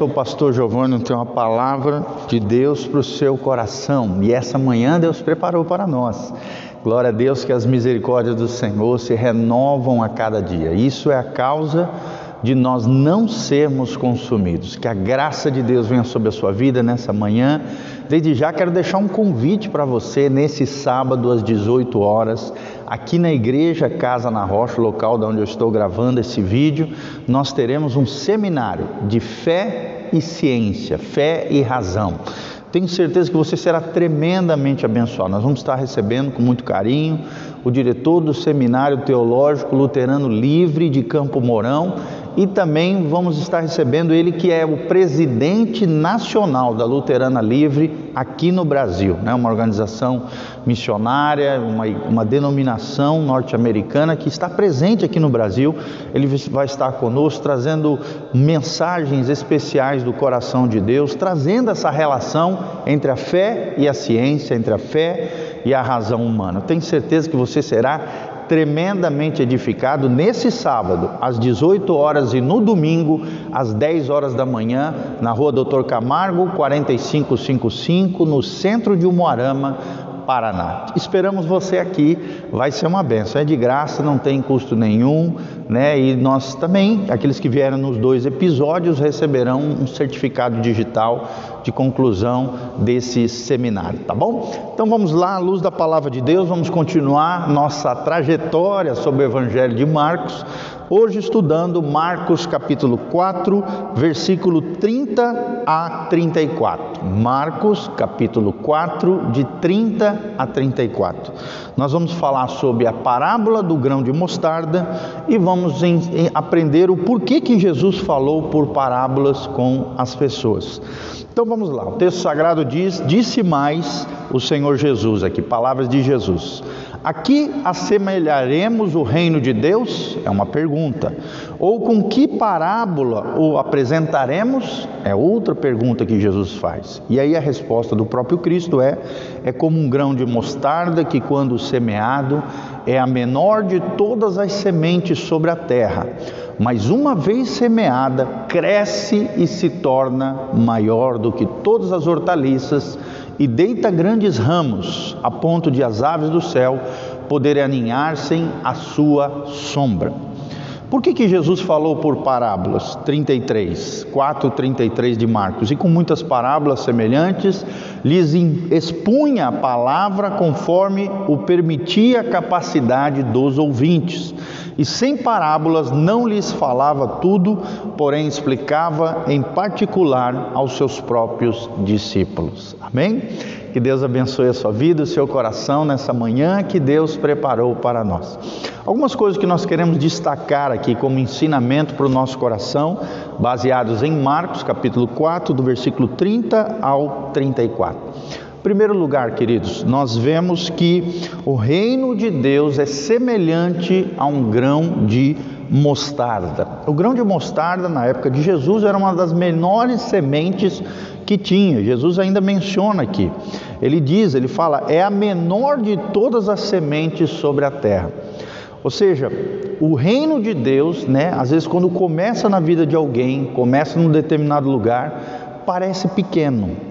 sou o pastor Giovanni, tenho uma palavra de Deus para o seu coração. E essa manhã Deus preparou para nós. Glória a Deus que as misericórdias do Senhor se renovam a cada dia. Isso é a causa de nós não sermos consumidos. Que a graça de Deus venha sobre a sua vida nessa manhã. Desde já quero deixar um convite para você nesse sábado às 18 horas, aqui na igreja Casa na Rocha, local de onde eu estou gravando esse vídeo, nós teremos um seminário de fé e ciência, fé e razão. Tenho certeza que você será tremendamente abençoado. Nós vamos estar recebendo com muito carinho o diretor do Seminário Teológico Luterano Livre de Campo Mourão e também vamos estar recebendo ele que é o presidente nacional da Luterana Livre aqui no Brasil, né? uma organização missionária, uma, uma denominação norte-americana que está presente aqui no Brasil. Ele vai estar conosco trazendo mensagens especiais do coração de Deus, trazendo essa relação entre a fé e a ciência, entre a fé e a razão humana. tenho certeza que você será tremendamente edificado nesse sábado, às 18 horas e no domingo, às 10 horas da manhã, na rua Doutor Camargo, 4555, no centro de Umuarama, Paraná. Esperamos você aqui, vai ser uma benção. É de graça, não tem custo nenhum, né? E nós também, aqueles que vieram nos dois episódios, receberão um certificado digital de conclusão desse seminário, tá bom? Então vamos lá, à luz da palavra de Deus, vamos continuar nossa trajetória sobre o Evangelho de Marcos. Hoje estudando Marcos capítulo 4, versículo 30 a 34. Marcos capítulo 4, de 30 a 34. Nós vamos falar sobre a parábola do grão de mostarda e vamos em, em aprender o porquê que Jesus falou por parábolas com as pessoas. Então vamos lá, o texto sagrado diz: Disse mais o Senhor Jesus, aqui, palavras de Jesus. Aqui assemelharemos o reino de Deus? É uma pergunta. Ou com que parábola o apresentaremos? É outra pergunta que Jesus faz. E aí a resposta do próprio Cristo é: é como um grão de mostarda que, quando semeado, é a menor de todas as sementes sobre a terra. Mas uma vez semeada, cresce e se torna maior do que todas as hortaliças e deita grandes ramos, a ponto de as aves do céu poderem aninhar-se à sua sombra. Por que, que Jesus falou por parábolas? 33, 4, 33 de Marcos. E com muitas parábolas semelhantes, lhes expunha a palavra conforme o permitia a capacidade dos ouvintes e sem parábolas não lhes falava tudo, porém explicava em particular aos seus próprios discípulos. Amém? Que Deus abençoe a sua vida, o seu coração nessa manhã que Deus preparou para nós. Algumas coisas que nós queremos destacar aqui como ensinamento para o nosso coração, baseados em Marcos capítulo 4, do versículo 30 ao 34 primeiro lugar, queridos, nós vemos que o reino de Deus é semelhante a um grão de mostarda. O grão de mostarda, na época de Jesus, era uma das menores sementes que tinha. Jesus ainda menciona aqui. Ele diz, ele fala, é a menor de todas as sementes sobre a terra. Ou seja, o reino de Deus, né, às vezes quando começa na vida de alguém, começa num determinado lugar, parece pequeno,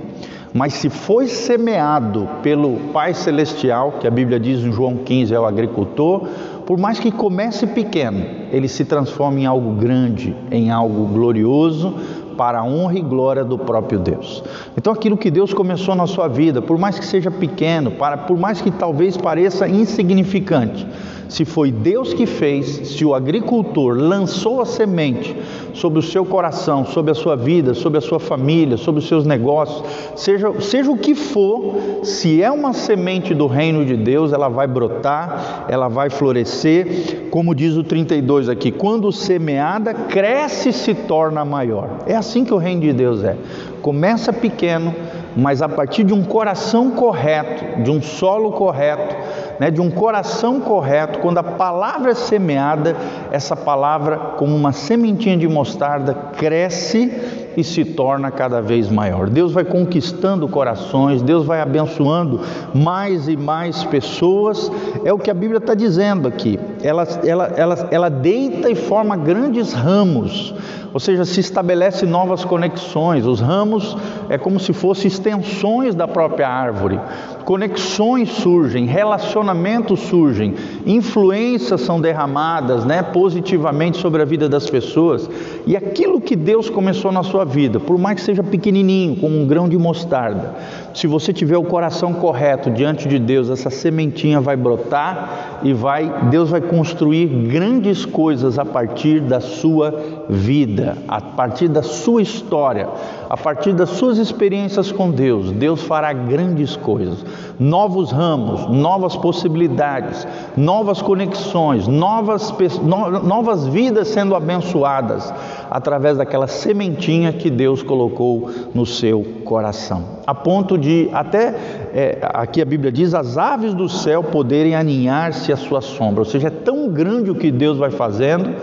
mas se foi semeado pelo Pai Celestial, que a Bíblia diz em João 15 é o agricultor, por mais que comece pequeno, ele se transforma em algo grande, em algo glorioso, para a honra e glória do próprio Deus. Então, aquilo que Deus começou na sua vida, por mais que seja pequeno, para, por mais que talvez pareça insignificante, se foi Deus que fez, se o agricultor lançou a semente sobre o seu coração, sobre a sua vida, sobre a sua família, sobre os seus negócios, seja, seja o que for, se é uma semente do reino de Deus, ela vai brotar, ela vai florescer, como diz o 32 aqui, quando semeada, cresce e se torna maior. É assim que o reino de Deus é. Começa pequeno, mas a partir de um coração correto, de um solo correto, né, de um coração correto, quando a palavra é semeada, essa palavra, como uma sementinha de mostarda, cresce e se torna cada vez maior. Deus vai conquistando corações, Deus vai abençoando mais e mais pessoas, é o que a Bíblia está dizendo aqui. Ela, ela, ela, ela deita e forma grandes ramos ou seja, se estabelece novas conexões. Os ramos é como se fossem extensões da própria árvore. Conexões surgem, relacionamentos surgem, influências são derramadas, né, positivamente sobre a vida das pessoas. E aquilo que Deus começou na sua vida, por mais que seja pequenininho, como um grão de mostarda, se você tiver o coração correto diante de Deus, essa sementinha vai brotar e vai, Deus vai construir grandes coisas a partir da sua vida, a partir da sua história, a partir das suas experiências com Deus. Deus fará grandes coisas, novos ramos, novas possibilidades, novas conexões, novas, novas vidas sendo abençoadas através daquela sementinha que Deus colocou no seu coração. A ponto de, até é, aqui a Bíblia diz, as aves do céu poderem aninhar-se à sua sombra. Ou seja, é tão grande o que Deus vai fazendo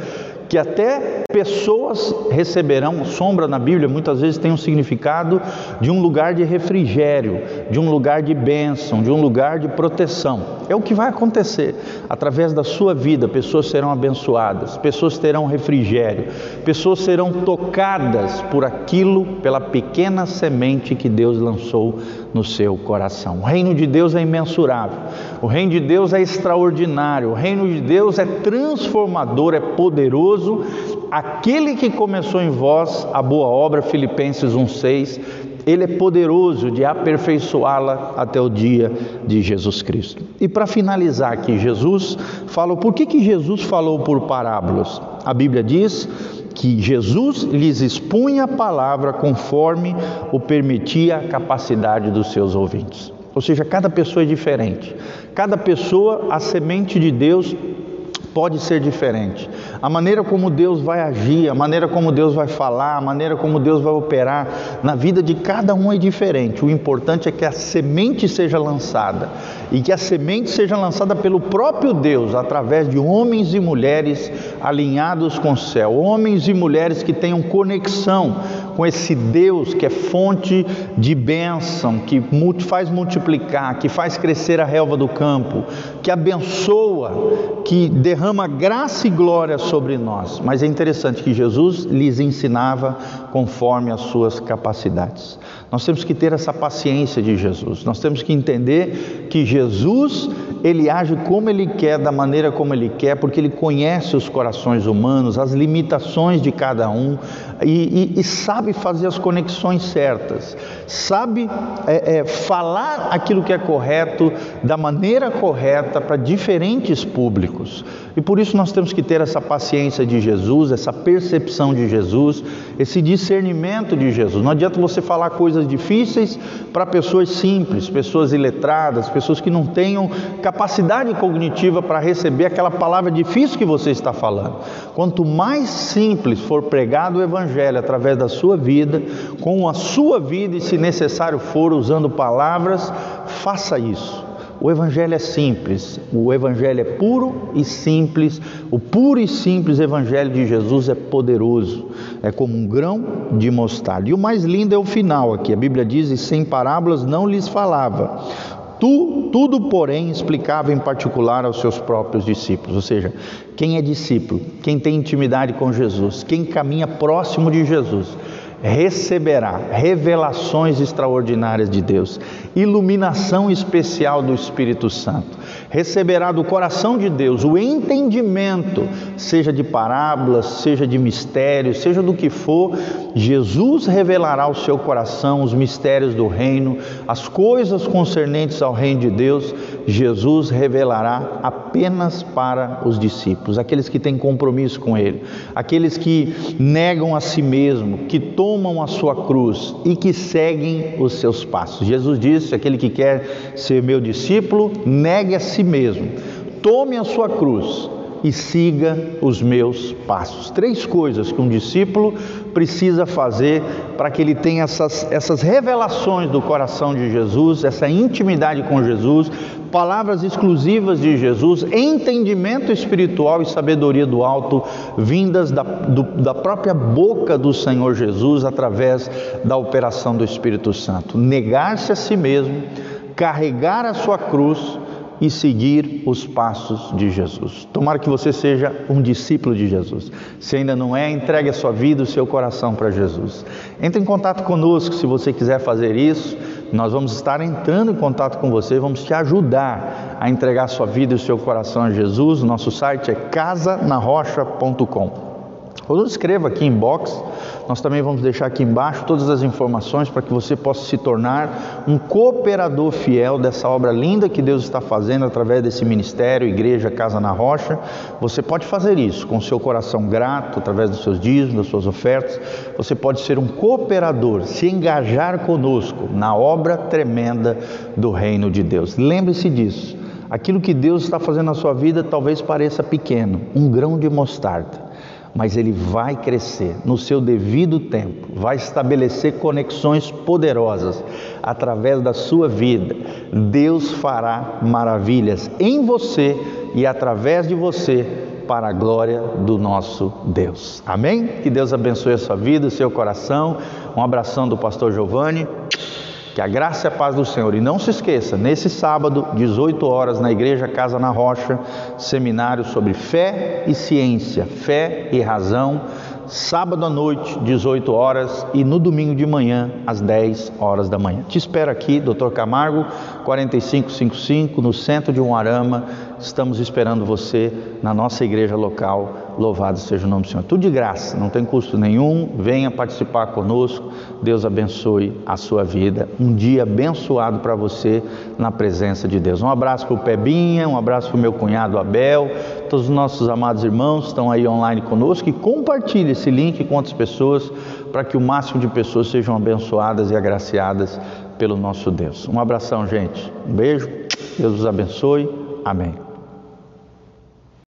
que até pessoas receberão sombra na Bíblia, muitas vezes tem um significado de um lugar de refrigério, de um lugar de bênção, de um lugar de proteção. É o que vai acontecer. Através da sua vida, pessoas serão abençoadas, pessoas terão refrigério, pessoas serão tocadas por aquilo, pela pequena semente que Deus lançou no seu coração. O reino de Deus é imensurável, o reino de Deus é extraordinário, o reino de Deus é transformador, é poderoso. Aquele que começou em vós a boa obra, Filipenses 1,6, ele é poderoso de aperfeiçoá-la até o dia de Jesus Cristo. E para finalizar aqui, Jesus falou, por que, que Jesus falou por parábolas? A Bíblia diz que Jesus lhes expunha a palavra conforme o permitia a capacidade dos seus ouvintes. Ou seja, cada pessoa é diferente. Cada pessoa, a semente de Deus pode ser diferente. A maneira como Deus vai agir, a maneira como Deus vai falar, a maneira como Deus vai operar na vida de cada um é diferente. O importante é que a semente seja lançada e que a semente seja lançada pelo próprio Deus através de homens e mulheres alinhados com o céu, homens e mulheres que tenham conexão com esse Deus que é fonte de bênção, que faz multiplicar, que faz crescer a relva do campo, que abençoa, que derrama graça e glória sobre nós. Mas é interessante que Jesus lhes ensinava conforme as suas capacidades. Nós temos que ter essa paciência de Jesus. Nós temos que entender que Jesus, ele age como ele quer, da maneira como ele quer, porque ele conhece os corações humanos, as limitações de cada um e, e, e sabe fazer as conexões certas, sabe é, é, falar aquilo que é correto da maneira correta para diferentes públicos. E por isso nós temos que ter essa paciência de Jesus, essa percepção de Jesus, esse discernimento de Jesus. Não adianta você falar coisas difíceis para pessoas simples, pessoas iletradas, pessoas que não tenham capacidade cognitiva para receber aquela palavra difícil que você está falando. Quanto mais simples for pregado o Evangelho através da sua vida, com a sua vida e, se necessário for, usando palavras, faça isso. O Evangelho é simples, o Evangelho é puro e simples, o puro e simples Evangelho de Jesus é poderoso, é como um grão de mostarda. E o mais lindo é o final aqui, a Bíblia diz: e sem parábolas não lhes falava. Tu, tudo, porém, explicava em particular aos seus próprios discípulos, ou seja, quem é discípulo, quem tem intimidade com Jesus, quem caminha próximo de Jesus, receberá revelações extraordinárias de Deus, iluminação especial do Espírito Santo, receberá do coração de Deus o entendimento, seja de parábolas, seja de mistérios, seja do que for, Jesus revelará ao seu coração os mistérios do reino, as coisas concernentes ao reino de Deus, Jesus revelará apenas para os discípulos, aqueles que têm compromisso com Ele, aqueles que negam a si mesmo, que tomam a sua cruz e que seguem os seus passos. Jesus disse: aquele que quer ser meu discípulo, negue a si mesmo, tome a sua cruz e siga os meus passos. Três coisas que um discípulo precisa fazer para que ele tenha essas, essas revelações do coração de Jesus, essa intimidade com Jesus, palavras exclusivas de Jesus, entendimento espiritual e sabedoria do alto, vindas da, do, da própria boca do Senhor Jesus através da operação do Espírito Santo. Negar-se a si mesmo, carregar a sua cruz e seguir os passos de Jesus. Tomara que você seja um discípulo de Jesus. Se ainda não é, entregue a sua vida, o seu coração para Jesus. Entre em contato conosco se você quiser fazer isso. Nós vamos estar entrando em contato com você, vamos te ajudar a entregar a sua vida e o seu coração a Jesus. Nosso site é casanarrocha.com. Ou escreva aqui em box, nós também vamos deixar aqui embaixo todas as informações para que você possa se tornar um cooperador fiel dessa obra linda que Deus está fazendo através desse ministério, Igreja Casa na Rocha. Você pode fazer isso com seu coração grato, através dos seus dízimos, das suas ofertas. Você pode ser um cooperador, se engajar conosco na obra tremenda do reino de Deus. Lembre-se disso. Aquilo que Deus está fazendo na sua vida talvez pareça pequeno, um grão de mostarda mas ele vai crescer no seu devido tempo, vai estabelecer conexões poderosas através da sua vida. Deus fará maravilhas em você e através de você para a glória do nosso Deus. Amém? Que Deus abençoe a sua vida, o seu coração. Um abração do pastor Giovanni. Que a graça e a paz do Senhor. E não se esqueça, nesse sábado, 18 horas, na Igreja Casa na Rocha, seminário sobre fé e ciência, fé e razão sábado à noite, 18 horas, e no domingo de manhã, às 10 horas da manhã. Te espero aqui, Dr. Camargo, 4555, no centro de Umarama. Estamos esperando você na nossa igreja local. Louvado seja o nome do Senhor. Tudo de graça, não tem custo nenhum. Venha participar conosco. Deus abençoe a sua vida. Um dia abençoado para você na presença de Deus. Um abraço para o Pebinha, um abraço para o meu cunhado Abel, todos os nossos amados irmãos estão aí online conosco e compartilhe esse link com outras pessoas para que o máximo de pessoas sejam abençoadas e agraciadas pelo nosso Deus. Um abração, gente. Um beijo. Deus os abençoe. Amém.